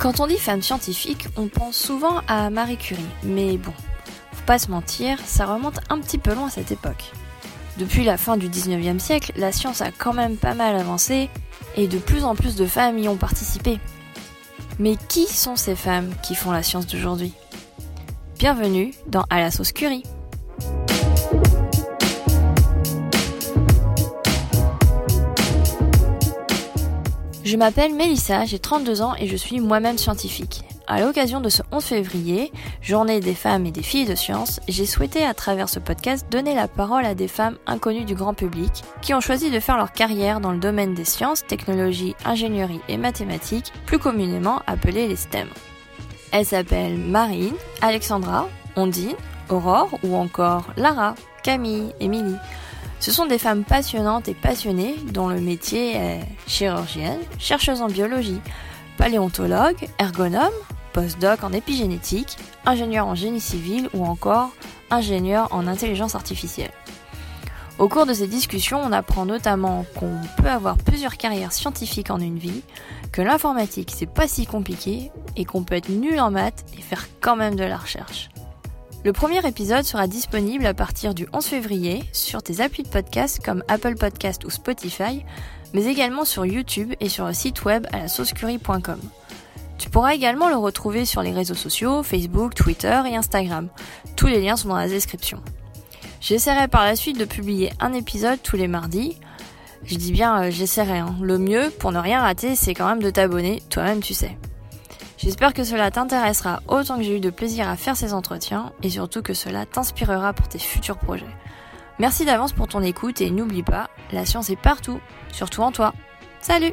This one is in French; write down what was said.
Quand on dit femme scientifique, on pense souvent à Marie Curie, mais bon, faut pas se mentir, ça remonte un petit peu loin à cette époque. Depuis la fin du 19e siècle, la science a quand même pas mal avancé et de plus en plus de femmes y ont participé. Mais qui sont ces femmes qui font la science d'aujourd'hui? Bienvenue dans À la sauce Curie. Je m'appelle Mélissa, j'ai 32 ans et je suis moi-même scientifique. À l'occasion de ce 11 février, journée des femmes et des filles de science, j'ai souhaité à travers ce podcast donner la parole à des femmes inconnues du grand public qui ont choisi de faire leur carrière dans le domaine des sciences, technologies, ingénierie et mathématiques, plus communément appelées les STEM. Elles s'appellent Marine, Alexandra, Ondine, Aurore ou encore Lara, Camille, Émilie. Ce sont des femmes passionnantes et passionnées dont le métier est chirurgienne, chercheuse en biologie, paléontologue, ergonome, postdoc en épigénétique, ingénieur en génie civil ou encore ingénieur en intelligence artificielle. Au cours de ces discussions, on apprend notamment qu'on peut avoir plusieurs carrières scientifiques en une vie, que l'informatique c'est pas si compliqué et qu'on peut être nul en maths et faire quand même de la recherche. Le premier épisode sera disponible à partir du 11 février sur tes applis de podcast comme Apple Podcast ou Spotify, mais également sur YouTube et sur le site web à la saucecurie.com. Tu pourras également le retrouver sur les réseaux sociaux, Facebook, Twitter et Instagram. Tous les liens sont dans la description. J'essaierai par la suite de publier un épisode tous les mardis. Je dis bien euh, j'essaierai. Hein. Le mieux pour ne rien rater, c'est quand même de t'abonner, toi-même tu sais. J'espère que cela t'intéressera autant que j'ai eu de plaisir à faire ces entretiens et surtout que cela t'inspirera pour tes futurs projets. Merci d'avance pour ton écoute et n'oublie pas, la science est partout, surtout en toi. Salut